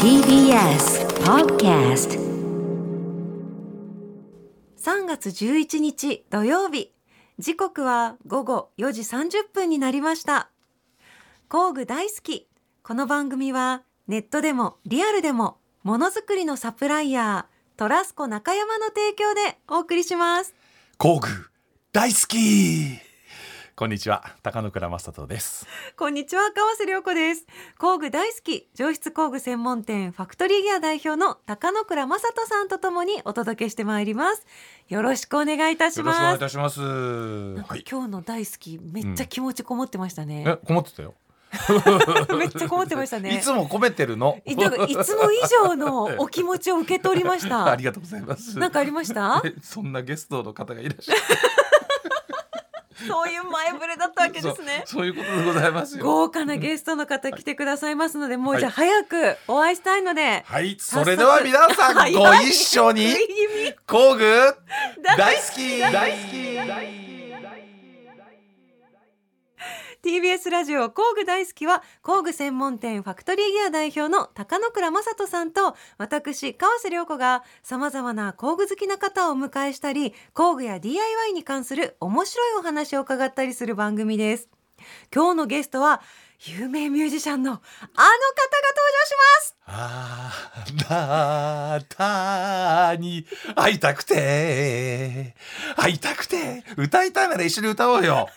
TBS Podcast 3月11日土曜日。時刻は午後4時30分になりました。工具大好き。この番組はネットでもリアルでもものづくりのサプライヤートラスコ中山の提供でお送りします。工具大好きこんにちは高野倉正人です。こんにちは川瀬良子です。工具大好き上質工具専門店ファクトリーギア代表の高野倉正人さんとともにお届けしてまいります。よろしくお願いいたしよろしくお願いますいたします。今日の大好きめっちゃ気持ちこもってましたね、えこもってたよ。めっちゃこもってましたね。いつも込めてるの？いつも以上のお気持ちを受け取りまし あたりがとうございます。なんかありました？えそんなゲストの方がいらっしゃるそういう前触れだったわけですね。そういうことでございますよ。豪華なゲストの方来てくださいますのでもうはいじゃあ早くお会いしたいので、はい。それでは皆さん ご一緒に工具大大好き。大好き TBS ラジオ工具大好きは工具専門店ファクトリーギア代表の高野倉正人さんと私川瀬良子がさまざまな工具好きな方をお迎えしたり工具や DIY に関する面白いお話を伺ったりする番組です。今日のゲストは有名ミュージシャンのあの方が登場します。あなたに会いたくて。会いたくて。歌いたいなら一緒に歌おうよ。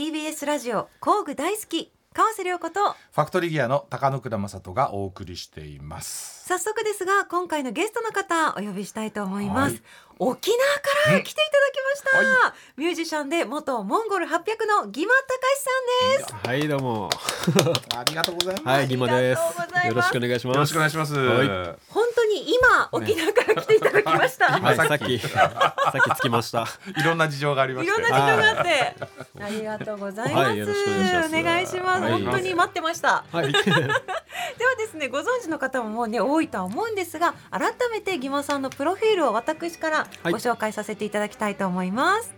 TBS ラジオ工具大好き川瀬良子と。ファクトリーギアの高野倉正人がお送りしています。早速ですが今回のゲストの方お呼びしたいと思います、はい。沖縄から来ていただきました、うんはミュージシャンで元モンゴル800のギマ隆さんです。はいどうも。ありがとうございます、はいギマです。ありがとうございます。よろしくお願いします。よろしくお願いします、はい。本当に今沖縄から来ていただきました、はい。さっきさっきさっき着きました。いろんな事情がありまして。いろんな事情があって、ありがとうございます、はいよろしくお願いします本当に待ってました。はい。ではですねご存知の方ももうね多いとは思うんですが改めてギマさんのプロフィールを私からはい。ご紹介させていただきたいと思います、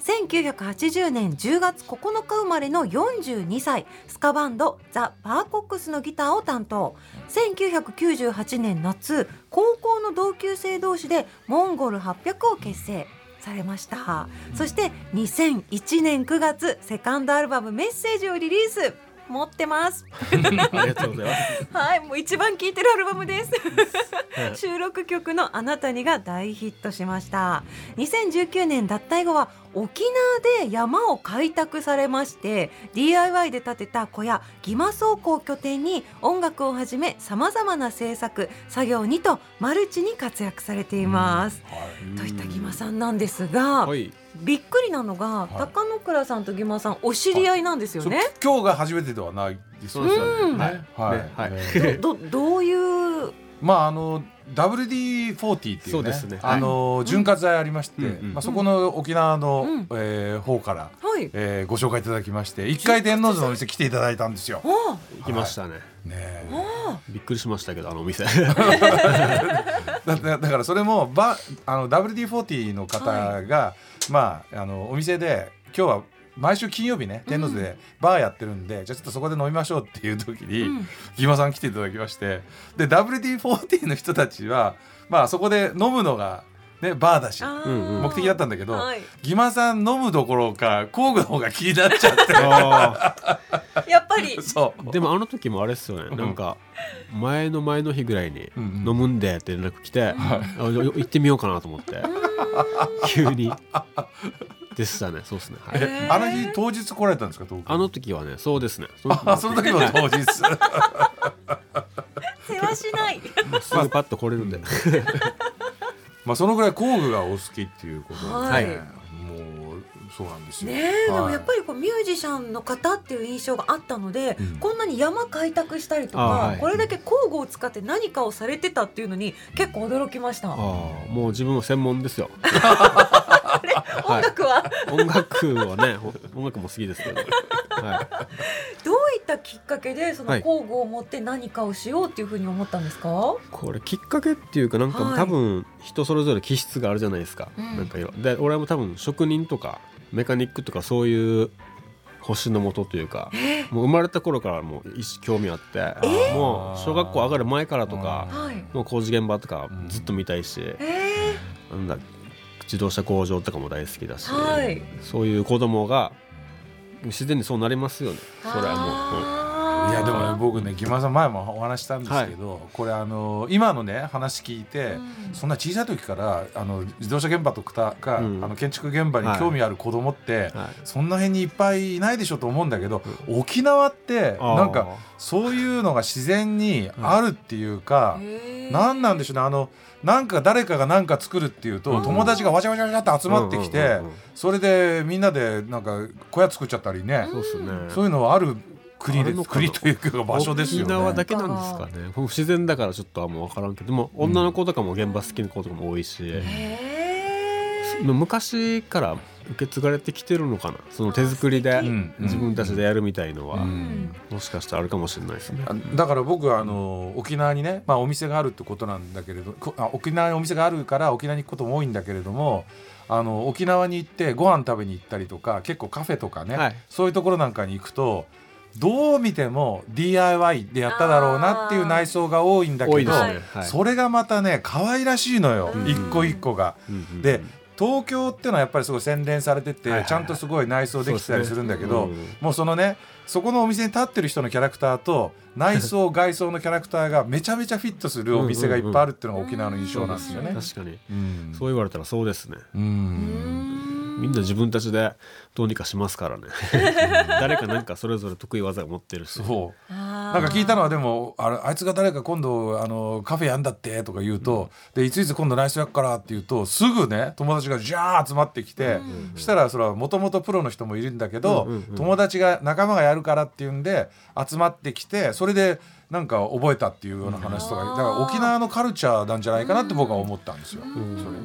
1980年10月9日生まれの42歳スカバンドザ・パーコックスのギターを担当。1998年夏高校の同級生同士でモンゴル800を結成されました。そして2001年9月セカンドアルバム「メッセージ」をリリース。持ってます ありがとうございますはい、もう一番聴いてるアルバムです。はい収録曲のあなたにが大ヒットしました。2019年脱退後は沖縄で山を開拓されまして、DIY で建てた小屋ギマ倉庫を拠点に音楽をはじめ様々な制作作業にとマルチに活躍されています。といったギマさんなんですが、はいびっくりなのが、い。高野倉さんとギマさんお知り合いなんですよね？今日が初めてではないですよね。うん。ねはい、ねはい。ねどどどういう？まああの WD40 っていうねそうですね。あの潤滑剤ありまして、うんうんまあ、そこの沖縄の、うん。えー方から、はい。えーご紹介いただきまして一回天王洲のお店来ていただいたんですよ。あ行きましたね。ねえ。あびっくりしましたけどあのお店。だ だだからそれもばあの WD40 の方が、まああのお店で今日は毎週金曜日ね天王洲でバーやってるんで、じゃあちょっとそこで飲みましょうっていう時に、うん。さん来ていただきまして。で WD40 の人たちはまあそこで飲むのがねバーだし目的だったんだけど、はい。ギマさん飲むどころか工具の方が気になっちゃって。あやっぱり。そう。ーでもあの時もあれですよね。なんか前の前の日ぐらいに飲むんでって連絡来て、行ってみようかなと思って。急に。でしたね。そうですね、はい、えあの日当日来られたんですかあの時はねそうですね。そのあその時も当日。世話しない。すぐパッと来れるんで、まあそのぐらい工具がお好きっていうことで、はい。もうそうなんですよ。ねえ、でもはい。やっぱりこうミュージシャンの方っていう印象があったので、うん。こんなに山開拓したりとか、これだけ工具を使って何かをされてたっていうのに結構驚きました。ああもう自分も専門ですよ 音楽は。音楽はねほ音楽も好きですけど、はどういったきっかけでそのはい。工具を持って何かをしようっていうふうに思ったんですか？い、これきっかけっていうかなんかはい。多分人それぞれ気質があるじゃないですか、うん。なんかいろで俺も多分職人とかメカニックとかそういう星の元というかもう生まれた頃からもう一興味あってもう小学校上がる前からとかはい。もう工事現場とかずっと見たいし、えなんだ自動車工場とかも大好きだし、はい。そういう子供が自然にそうなりますよね。それはもう、いやでもね僕ね木村さん前もお話ししたんですけど、これあの今のね話聞いて、そんな小さい時からあの自動車現場とかか、うん。あの建築現場に興味ある子供って、はい。そんな辺にいっぱいいないでしょと思うんだけど、沖縄ってなんかそういうのが自然にあるっていうか、へー。なんでしょうねあのなんか誰かが何か作るっていうと、うん。友達がわちゃわちゃわちゃって集まってきて、うんうんうんうん。それでみんなでなんか小屋作っちゃったりね、そうっすね。そういうのはある国であるのかな国というか場所ですよ沖縄だね。けなんですかね。不自然だからちょっとあんま分からんけどでも女の子とかも現場好きな子とかも多いし、へー。昔から受け継がれてきてるのかな。その手作りでうん自分たちでやるみたいのは、うん。もしかしたらあるかもしれないですね。あだから僕はあの沖縄にね、まあ、お店があるってことなんだけれど沖縄にお店があるから沖縄に行くことも多いんだけれどもあの沖縄に行ってご飯食べに行ったりとか結構カフェとかね、はい。そういうところなんかに行くとどう見ても DIY でやっただろうなっていう内装が多いんだけど、ね。はい。それがまたね可愛らしいのよ、うん。一個一個が。で東京っていうのはやっぱりすごい洗練されてて、はいはいはい。ちゃんとすごい内装できてたりするんだけど、もうそのね。そこのお店に立ってる人のキャラクターと内装外装のキャラクターがめちゃめちゃフィットするお店がいっぱいあるっていうのが沖縄の印象なんですよね。確かに。うん。そう言われたらそうですね。うんみんな自分たちでどうにかしますからね。誰かなんかそれぞれ得意技が持ってるし。そう。ななんか聞いたのはでもあれあいつが誰か今度あのカフェやんだってとか言うと、でいついつ今度内装やっからって言うとすぐね友達がジャー集まってきて、そしたらそれはもともとプロの人もいるんだけど、うんうんうん。友達が仲間がやるからっていうんで集まってきてそれでなんか覚えたっていうような話とか、だから沖縄のカルチャーなんじゃないかなって僕は思ったんですよ。うん。それ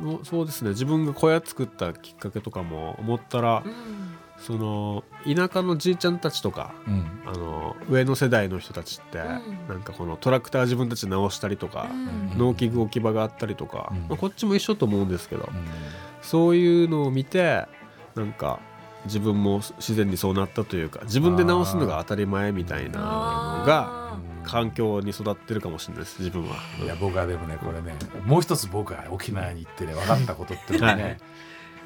そうそうですね。自分が小屋作ったきっかけとかも思ったら、その田舎のじいちゃんたちとかうん。あの上の世代の人たちって、なんかこのトラクター自分たちで直したりとか、農機具置き場があったりとか、うん。まあ、こっちも一緒と思うんですけど、そういうのを見てなんか自分も自然にそうなったというか自分で直すのが当たり前みたいなのが環境に育ってるかもしれないです自分は。いや僕はでもねこれねもう一つ僕が沖縄に行ってね分かったことっていうのはね、はい。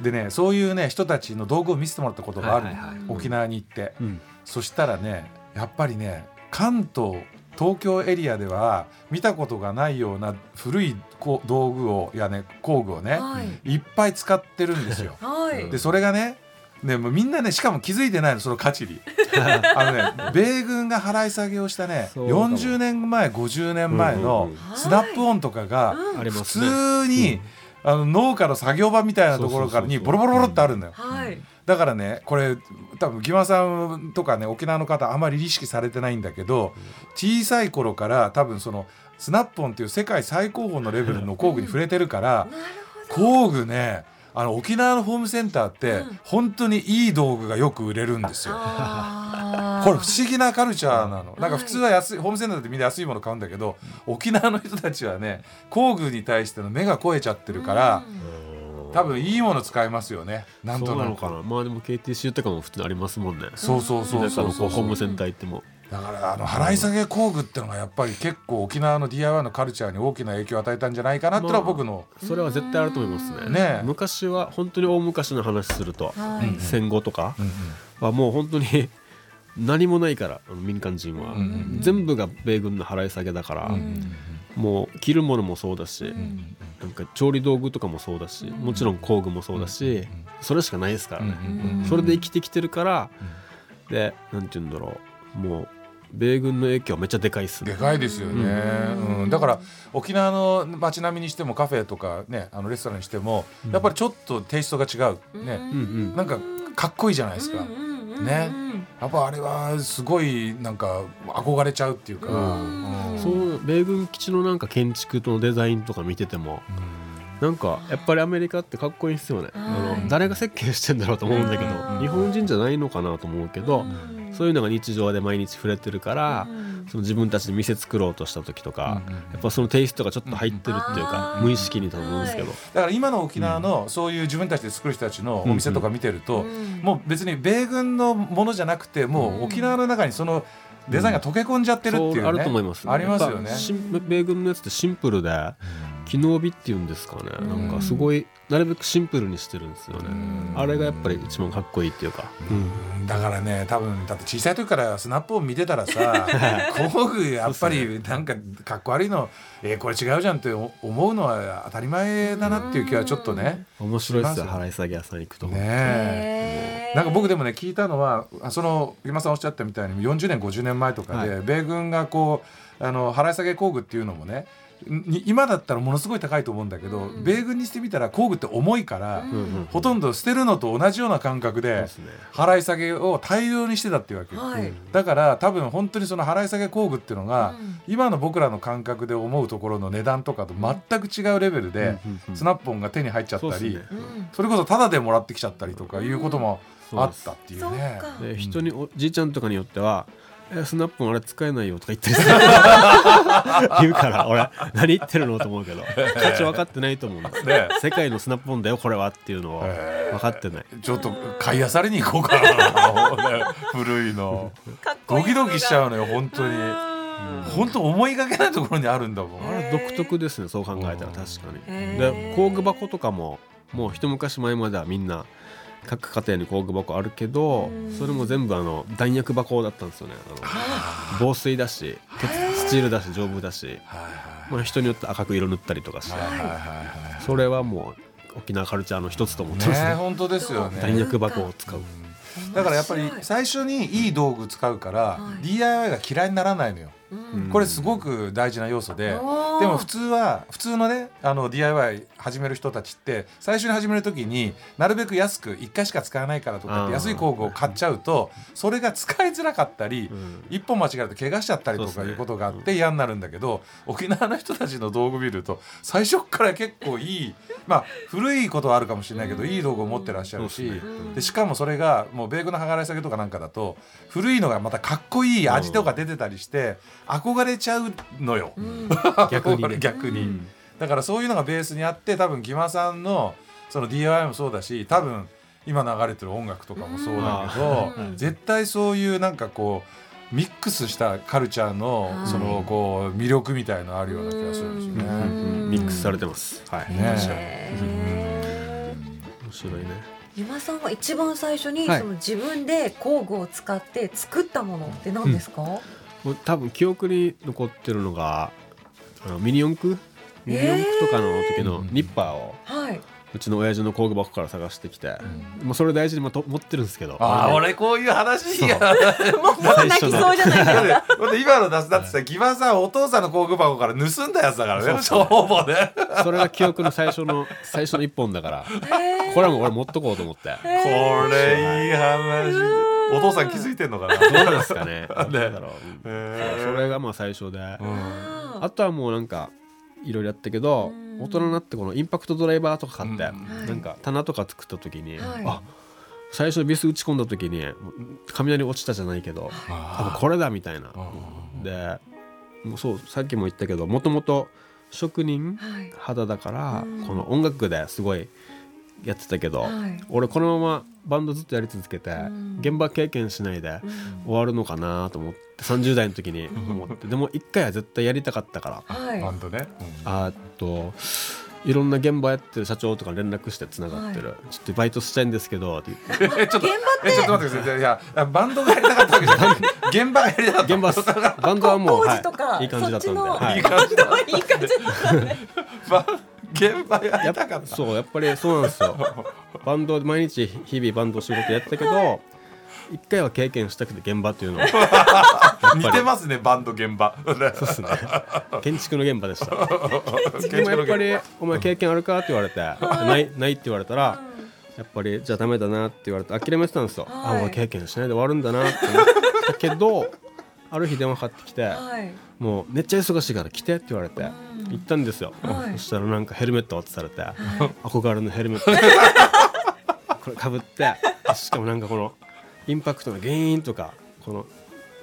でねそういうね人たちの道具を見せてもらったことがあるの、はいはいはい。沖縄に行って、うん。そしたらねやっぱりね関東東京エリアでは見たことがないような古いこう道具をいやね工具をね、はい。いっぱい使ってるんですよ。はい。でそれがねねもうみんなねしかも気づいてないのその価値に。あのね米軍が払い下げをしたねそうかも。40年前50年前うんのスナップオンとかがあり普ますね。通に、あの農家の作業場みたいなところからにボロボロボロってあるんだよ。はい。だからねこれ多分木村さんとかね沖縄の方あまり意識されてないんだけど小さい頃から多分そのスナップオンっていう世界最高峰のレベルの工具に触れてるから 工具ねあの沖縄のホームセンターって本当にいい道具がよく売れるんですよ。これ不思議なカルチャーなの。なんか普通は安いホームセンターでみんな安いもの買うんだけど沖縄の人たちはね工具に対しての目が肥えちゃってるから多分いいもの使いますよね。なんとなく。そうなのかな。まあでも KTC とかも普通にありますもんね。そうそうそうそうそうホームセンター行っても。だからあの払い下げ工具ってのがやっぱり結構沖縄の DIY のカルチャーに大きな影響を与えたんじゃないかなってのは僕の、それは絶対あると思いますね。ねえ。昔は本当に大昔の話すると、はい。うん戦後とかはもう本当に何もないから民間人は、うんうん全部が米軍の払い下げだから、うんもう着るものもそうだし、んなんか調理道具とかもそうだし、もちろん工具もそうだし、それしかないですからね、うんそれで生きてきてるから、でなんて言うんだろう。もう米軍の影響はめっちゃでかいっすね。でかいですよね、うん。だから沖縄の街並みにしてもカフェとかねあのレストランにしても、やっぱりちょっとテイストが違う、ね。うんうんなんかかっこいいじゃないですか、ねうんやっぱあれはすごいなんか憧れちゃうっていうか、うん。そう米軍基地のなんか建築のデザインとか見てても、なんかやっぱりアメリカってかっこいいっすよね、あはい。の誰が設計してんだろうと思うんだけど、うん。日本人じゃないのかなと思うけど、そういうのが日常で毎日触れてるから、その自分たちで店作ろうとした時とか、うんうんうん。やっぱそのテイストがちょっと入ってるっていうか、うん無意識にと思うんですけど、はい。だから今の沖縄のそういう自分たちで作る人たちのお店とか見てると、うんもう別に米軍のものじゃなくてもう沖縄の中にそのデザインが溶け込んじゃってるっていうね、そうあると思います、ありますよね。米軍のやつってシンプルで機能美っていうんですかね、うん。なんかすごいなるべくシンプルにしてるんですよね、うん。あれがやっぱり一番かっこいいっていうか、うん。だからね多分だって小さい時からスナップを見てたらさ 工具やっぱりなんかかっこ悪いのえーこれ違うじゃんって思うのは当たり前だなっていう気はちょっとね面白いですよ払い下げ屋さん行くと、ねなんか僕でもね聞いたのはあその今さんおっしゃったみたいに40年50年前とかで、は米軍がこうあの払い下げ工具っていうのもねに今だったらものすごい高いと思うんだけど、うん。米軍にしてみたら工具って重いから、うん。ほとんど捨てるのと同じような感覚で払い下げを大量にしてたっていうわけ。よ、はい。だから多分本当にその払い下げ工具っていうのが、うん。今の僕らの感覚で思うところの値段とかと全く違うレベルで、スナッポンが手に入っちゃったりそれこそタダでもらってきちゃったりとかいうこともあったっていうね。か。で人におじいちゃんとかによっては「えスナップもあれ使えないよ」とか言ったりする。言うから俺何言ってるのと思うけど。価値分かってないと思うんです。ね。世界のスナップポンだよこれはっていうのをへー分かってない。ちょっと買いあさりに行こうかな。ね 古いの。ドキドキしちゃうのよ本当に。本当思いがけないところにあるんだもん。あれ独特ですねそう考えたら確かに。で工具箱とかももう一昔前まではみんな各家庭に工具箱あるけどうん。それも全部あの弾薬箱だったんですよね。あの防水だし鉄スチールだし丈夫だし、はいまあ、人によって赤く色塗ったりとかして。それはもう沖縄カルチャーの一つと思ってはいますね。ね本当ですよね。弾薬箱を使う。だからやっぱり最初にいい道具使うからはい。DIY が嫌いにならないのよ。うんこれすごく大事な要素ででも普通は普通のねあの DIY 始める人たちって最初に始める時になるべく安く1回しか使わないからとかって安い工具を買っちゃうとそれが使いづらかったりうん。一本間違えると怪我しちゃったりとかいうことがあって嫌になるんだけど沖縄の人たちの道具見ると最初から結構いいまあ古いことはあるかもしれないけどいい道具を持ってらっしゃるしでしかもそれがもう米軍の計らい下げとかなんかだと古いのがまたかっこいい味とか出てたりして憧れちゃうのよ。うん。逆にね。逆に、うん。だからそういうのがベースにあって多分ギマさんのその DIY もそうだし多分今流れてる音楽とかもそうだけど、うん。絶対そういうなんかこうミックスしたカルチャーのはい。そのこう魅力みたいのあるような気がするんですようんね。うん。ミックスされてます。はい。ね。面白い。ねー。ゆまさんは一番最初にはい。その自分で工具を使って作ったものって何ですか？もう多分記憶に残ってるのがあのミニ四駆？ミニ四駆とかの時のニッパーをはい。うちの親父の工具箱から探してきて、もうそれ大事にまと持ってるんですけど。ああの俺こういう話や。もう。もう泣きそうじゃないですか。だって今の出すだってさギマさんお父さんの工具箱から盗んだやつだからね。ほぼね。それが記憶の最初の最初の一本だから。へー。これはもう俺持っとこうと思って。これいい話。お父さん気づいてんのかな？どうなんですかね。なんだろう、そうそれがまあ最初で、うん。ああとはもうなんかいろいろやったけどうん。大人になってこのインパクトドライバーとか買って、うん。なんか棚とか作った時に、はい。あ最初ビス打ち込んだ時に雷落ちたじゃないけど多分これだみたいな。でもうそうさっきも言ったけどもともと職人はい。肌だからうん。この音楽ですごいやってたけど、はい。俺このままバンドずっとやり続けてん。現場経験しないでうん。終わるのかなと思って30代の時に思って。でも一回は絶対やりたかったから。はい。バンドね。あといろんな現場やってる社長とか連絡してつながってる、ちょっとバイトしたいんですけどって言って。えちょっと現場えちょっと待ってください。いやバンドがやりたかったわけじゃない。現場がやりたかった。現場バンドはもう、はい、いい感じだったんで、はいいい。感じだいい感じだったね。バ現場ややったりかった。そうやっぱりそうなんですよ。バンド毎日日々バンド仕事やったけど一回は経験したくて現場っていうのを 似てますねバンド現場。そうですね。建築の現場でした。で建もやっぱり築「お前経験あるか?」って言われて「ないない」って言われたらやっぱりじゃあダメだなって言われて諦めてたんですよ、はい。あ俺経験しないで終わるんだなって思ったけどある日電話かかってきて、はい。もうめっちゃ忙しいから来てって言われて行ったんですよ、はい。そしたらなんかヘルメット渡されて、憧れのヘルメット。これかぶってしかもなんかこのインパクトの原因とかこの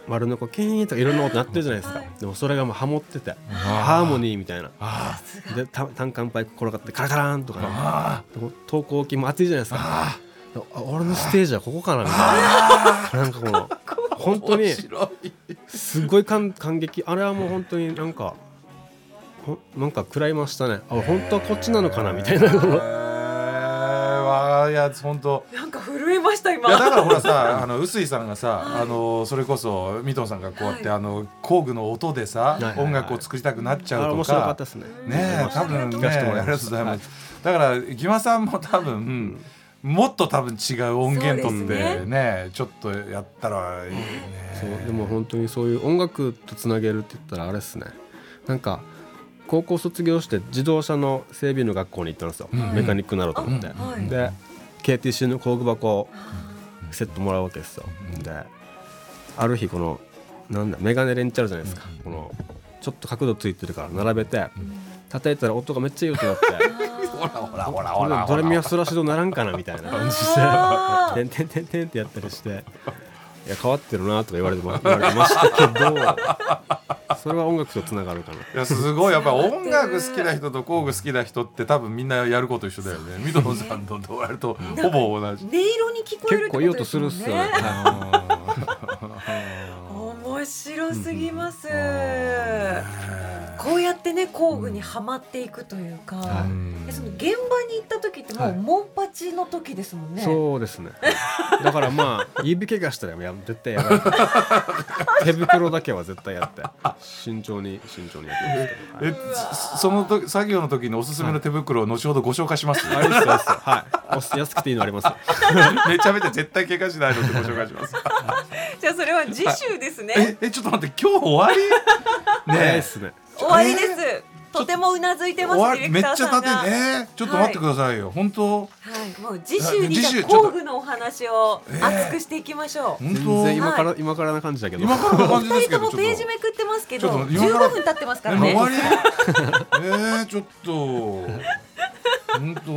丸のこキーンとかいろんな音鳴ってるじゃないですか、でもそれがもうハモっててハーモニーみたいな。あでた単管パイプ転がってカラカラーンとかね。投光器も熱いじゃないですか。あ俺のステージはここかなみたいな。なんかこの本当にすごい感感激。あれはもう本当になんかほなんか食らいましたね。あ本当はこっちなのかなみたいな。えー。わあいや本当。なんか震えました今。いやだからほらさ あの臼井さんがさ、あのそれこそミトンさんがこうやって、はい。あの工具の音でさ、いはい音楽を作りたくなっちゃうとあれ面白かかったですね。ねえ多分ね聞かせてもらいます。ありがとうございます、だからギマさんも多分、もっと多分違う音源取ってそうね。ちょっとやったらいいね。そうでも本当にそういう音楽とつなげるって言ったらあれですね。なんか高校卒業して自動車の整備の学校に行ったんですよ、うん。メカニックになろうと思って、うん。はい。で KTC の工具箱セットもらうわけですよ、である日このなんだメガネレンチャーあるじゃないですか、このちょっと角度ついてるから並べて、叩いたら音がめっちゃいい音になって。ほらほらほらドレミファソラシドならんかなみたいな。感じあで「てんてんてんてん」ってやったりして「いや変わってるな」とか言われてま言われてましたけどそれは音楽とつながるかな。いやすごい。やっぱ音楽好きな人と工具好きな人って多分みんなやること一緒だよね。ミトンさんとやるとほぼ同じ。音色に聞こえるってこと結構いい音ですもんするっすよね。面白すぎますこうやってね工具にはまっていくというか、うん。でその現場に行った時ってもはい。うモンパチの時ですもんね、そうですね。だからまあ指怪我したらや絶対やらない。手袋だけは絶対やって。慎重に慎重にやってますけど、はい。えそその時作業の時におすすめの手袋を後ほどご紹介します、はいおす安くていいのあります。めちゃめちゃ絶対怪我しないのでご紹介します。じゃあそれは次週ですね、ええちょっと待って今日終わり？ね早いっすね終わりです、とてもうなずいてます終わディレクりめっちゃターさんが。立てえー、ちょっと待ってくださいよ、本当。はい、もう次週に次じゃ工具のお話を熱くしていきましょう、本全当然今から、は今からな感じだけど。今からの感じです二人ともけどちょっと。ページめくってますけどちょっと今から。15分経ってますからね。終わり。えー、ちょっと本当？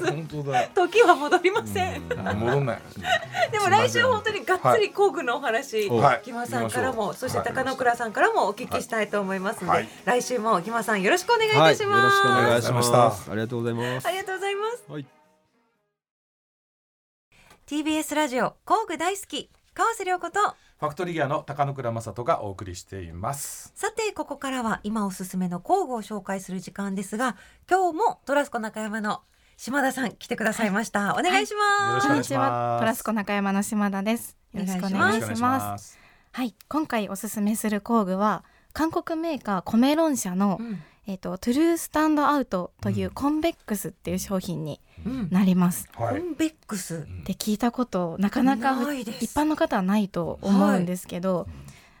本当だ。時は戻りません、うん。戻んない。でも来週本当にがっつり工具のお話、はい。木間さんからも、はいそして高野倉さんからもお聞きしたいと思いますので、はい。来週も木間さんよろしくお願いいはい、たします、よろしくお願いしありがとうございまますす。ありがとうございます。ありがとうございます。はい。TBS ラジオ工具大好き。川瀬良子とファクトリーギアの高野倉正人がお送りしていますさてここからは今おすすめの工具を紹介する時間ですが今日もトラスコ中山の島田さん来てくださいました、お願いします、よろしくお願いしますこんにちは。トラスコ中山の島田です。よろしくお願いします。すはい、今回おすすめする工具は韓国メーカーコメロン社の、うんえっ、とトゥルースタンドアウトというコンベックスっていう商品にうん。なります。はい。コンベックス？で聞いたことなかなか一般の方はないと思うんですけど、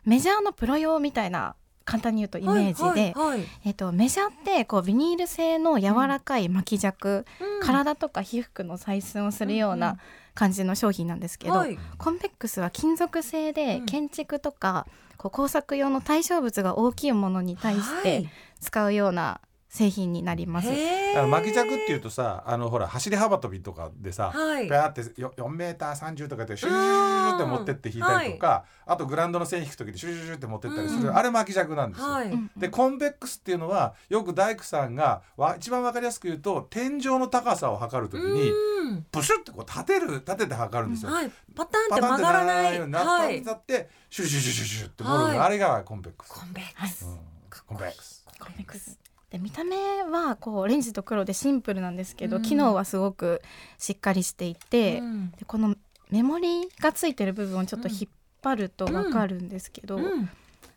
メジャーのプロ用みたいな簡単に言うとイメージで、はいはいはい。えっとメジャーってこうビニール製の柔らかい巻き尺、うん。体とか皮膚の採寸をするよううんうん。な感じの商品なんですけど、はい。コンベックスは金属製でうん。建築とか、こう工作用の対象物が大きいものに対して使うような製品になります。あの巻き尺っていうとさあのほら走り幅跳びとかでさ、はい。ペアってよ4メーター30とかでシューシュって持ってって引いたりとか、あとグラウンドの線引く時でシューシューシューって持ってったりする、うん。あれ巻き尺なんですよ。はい、うんでコンベックスっていうのはよく大工さんがわ一番わかりやすく言うと天井の高さを測るときにうん。プシュってこう立てる立てて測るんですよ。はい、パターンってパターンって曲がらなならないいようになったってシュシュシュシュシュってボールはい。があれがコンベックス。コンベッはいクス、うん。コンベックス。コンベックス。で見た目はこうオレンジと黒でシンプルなんですけど、うん。機能はすごくしっかりしていて、うん。でこのメモリがついてる部分をちょっと引っ張るとわかるんですけど、うん。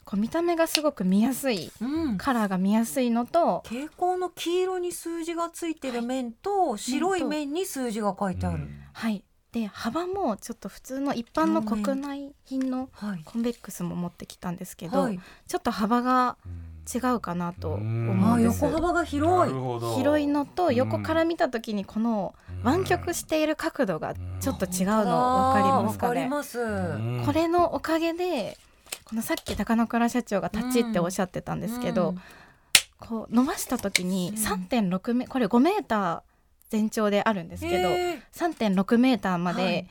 こう見た目がすごく見やすいうん。カラーが見やすいのと蛍光の黄色に数字がついてる面と白い面に数字が書いてある、はい。で幅もちょっと普通の一般の国内品のはい。コンベックスも持ってきたんですけど、はい、ちょっと幅がうん違うかなとうん。あ思うんです。横幅がな広い広いのとうん。横から見た時にこの湾曲している角度がちょっと違うの分かりますかね？わかります、うん。これのおかげでこのさっき高野倉社長が立ちっておっしゃってたんですけど、うん。こう伸ばした時にうん。3.6メこれ5メーター全長であるんですけど、へー。3.6メーターまはい。で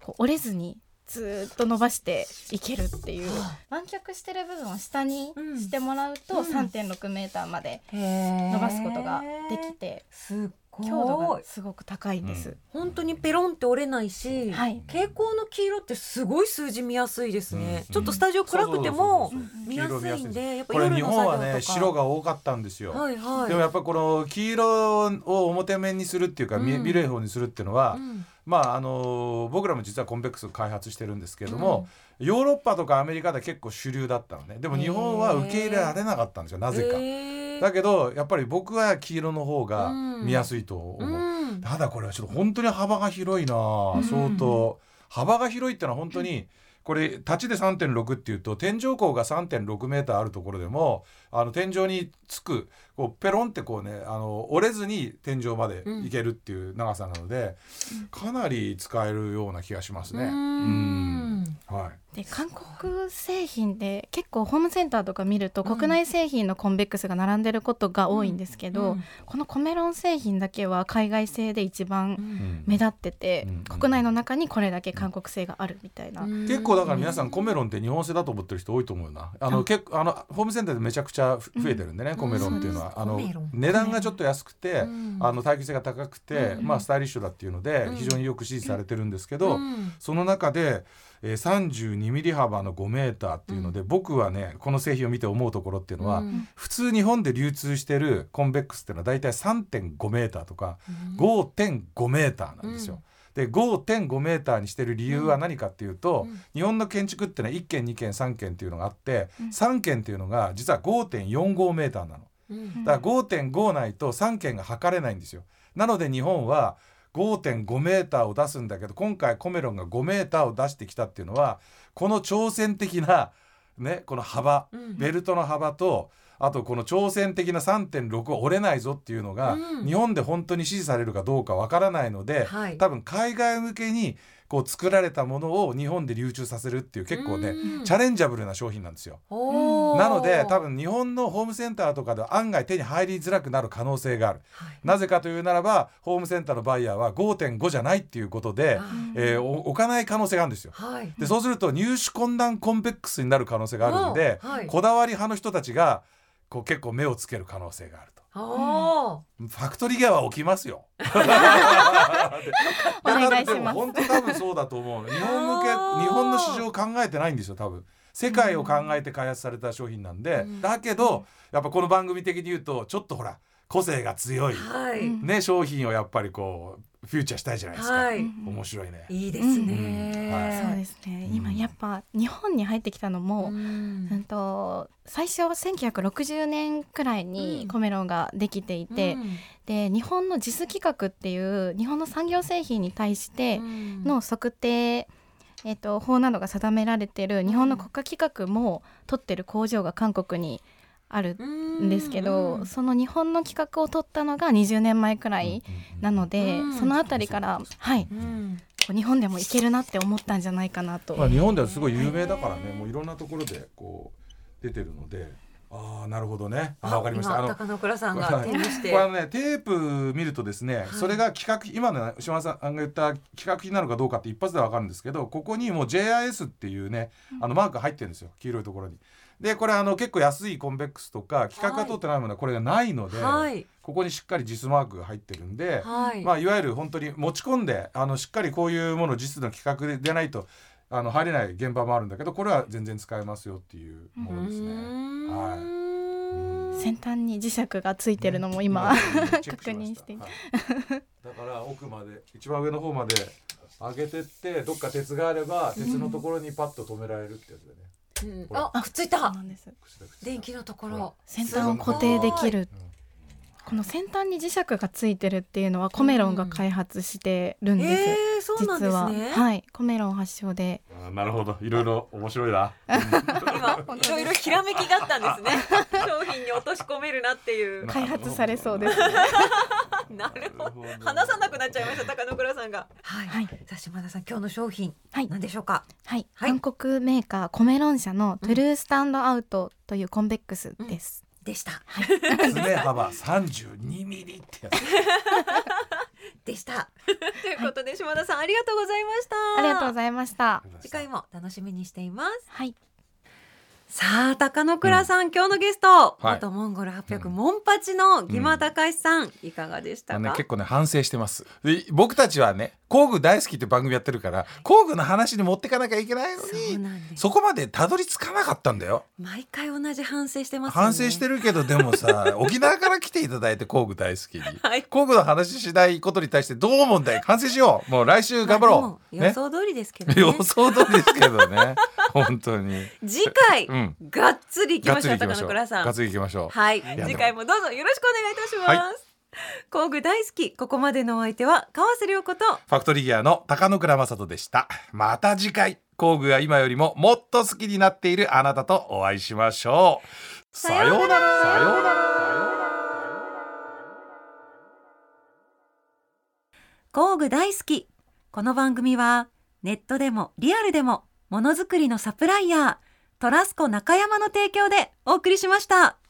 こう折れずにずっと伸ばしていけるっていう。湾曲してる部分を下にしてもらうとうん。3.6メーターまで伸伸ばすことができて。すっごい強度がすごく高いんです。本当にペロンって折れないし、はい。蛍光の黄色ってすごい数字見やすいですね、うん。ちょっとスタジオ暗くても見やすいんでやっぱこれ日夜の作業とか本はね白が多かったんですよ、はいはい。でもやっぱこの黄色を表面にするっていうか、見うん。見れる方にするっていうのは、うん。まああの僕らも実はコンベックスを開発してるんですけども、ヨーロッパとかアメリカで結構主流だったのね。でも日本は受け入れられなかったんですよなぜか、えーだけどやっぱり僕は黄色の方がうん。見やすいと思う、うん。ただこれはちょっと本当に幅が広いな。相当幅が広いってのは本当にこれ立ちで3.6っていうと天井高が3.6メーターあるところでもあの天井につくこうペロンってこうねあの折れずに天井までいけるっていう長さなので、かなり使えるような気がしますね。ううんんはい。で韓国製品で結構ホームセンターとか見ると国内製品のコンベックスが並んでることが多いんですけど、うん。このコメロン製品だけは海外製で一う番ん。目立ってて、うん。国内の中にこれだけ韓国製があるみたいな、結構だから皆さんコメロンって日本製だと思ってる人多いと思うな。あの結構あのホームセンターでめちゃくちゃふ増えてるんでね、コメロンっていうのは、あの値段がちょっと安くて、うん。あの耐久性が高くて、うん。まあスタイリッシュだっていうのでうん。非常によく支持されてるんですけど、うん。その中で、えー、32ミリ幅の5メーターっていうので、僕はねこの製品を見て思うところっていうのは、うん。普通日本で流通してるコンベックスっていうのは大体3.5メーターとか5.5メーターなんですよ。で5.5メーターにしてる理由は何かっていうと、うん。日本の建築ってのは1軒2軒3軒っていうのがあって、うん。3軒っていうのが実は5.45メーターなの。うん。だから5.5ないと3軒が測れないんですよ。なので日本は5.5メーターを出すんだけど今回コメロンが5メーターを出してきたっていうのはこの挑戦的なねこの幅うん。ベルトの幅とあとこの挑戦的な3.6折れないぞっていうのが、うん。日本で本当に支持されるかどうかわからないので、はい。多分海外向けにこう作られたものを日本で流通させるっていう結構ね、うんチャレンジャブルな商品なんですよ。なので多分日本のホームセンターとかでは案外手に入りづらくなる可能性がある。はいなぜかというならばホームセンターのバイヤーは5.5じゃないっていうことで、えーお置かない可能性があるんですよ。はいでそうすると入手困難コンベックスになる可能性があるんで、こだわり派の人たちがこう結構目をつける可能性があると。あファクトリーギアは起きますよ。お願いします。でも本当多分そうだと思う。の。日本向け日本の市場を考えてないんですよ多分。世界を考えて開発された商品なんで、うん。だけどやっぱこの番組的に言うとちょっとほら個性が強い、ーはい、うんね商品をやっぱりこうフューチャーしたいじゃないですか。はい、面白いね。いいですね、うん。はい。そうですね、うん。今やっぱ日本に入ってきたのも、ううんんと最初1960年くらいにコメロンができていて、で日本の JIS 規格っていう日本の産業製品に対してうん。の測定、えっと法などが定められてる日本の国家規格も取ってる工場が韓国にあるんですけど、うんその日本の規格を取ったのが20年前くらいなので、うん。そのあたりから、はい、日本でもいけるなって思ったんじゃないかなと。まあ日本ではすごい有名だからね、もういろんなところでこう出てるので、ああなるほどね。あわかりました。あの今高野倉さんがして。これはねテープ見るとですね、い。それが企画今の島田さんが言った企画品なのかどうかって一発でわかるんですけどここにもう JIS っていうねあのマークが入ってるんですよ。黄色いところに。でこれあの結構安いコンベックスとか企画が通ってないものはこれがないので、はい。ここにしっかり JIS マークが入ってるんで、はい、まあ、いわゆる本当に持ち込んであのしっかりこういうものを実の企画ででないとあの入れない現場もあるんだけどこれは全然使えますよっていうものですね。はい。先端に磁石がついてるのも今、チェック確認してはい。だから奥まで一番上の方まで上げてってどっか鉄があれば鉄のところにパッと止められるってやつでね。うんあくっついた。電気のところ。先端を固定できる。うんこの先端に磁石がついてるっていうのはコメロンが開発してるんです、えー、そうなん実は、ですね、は。い。コメロン発祥で。あなるほど。いろいろ面白いな。今い。ろいろひらめきがあったんですね。商品に落とし込めるなっていう。開発されそうです なるほど。話さなくなっちゃいました高野倉さんが。はい、はい。さあ島田さん今日の商品はい。何でしょうか？はい、はい。韓国メーカーコメロン社のトゥルースタンドアウトというコンベックスです、でした爪幅32ミリってやつ。でした。ということで島田さんありがとうございました。ありがとうございました次回も楽しみにしています。はいさあ高野倉さん、今日のゲスト、はい。元モンゴル800、モンパチの義間隆さん、いかがでしたか、ね、結構ね反省してます。で僕たちはね工具大好きって番組やってるから工具の話に持ってかなきゃいけないのそうになんです。そこまでたどり着かなかったんだよ。毎回同じ反省してますよね。反省してるけどでもさ 沖縄から来ていただいて工具大好きに、はい。工具の話しないことに対してどう思うんだよ反省しよう。もう来週頑張ろう、まあでも予想通りですけどね。予想通りですけどね。本当に。次回、うんがっつりいきガッましょう高ツリいきましょう。野倉さん。ガッツリいきましょう。はい。や次回もどうぞよろしくお願いいたします、は工具大好きここまでのお相手は川瀬良子とファクトリーギアの高野倉正人でした。また次回。工具が今よりももっと好きになっているあなたとお会いしましょう。さようなら。さようなら。工具大好き。この番組はネットでもリアルでもものづくりのサプライヤートラスコ中山の提供でお送りしました。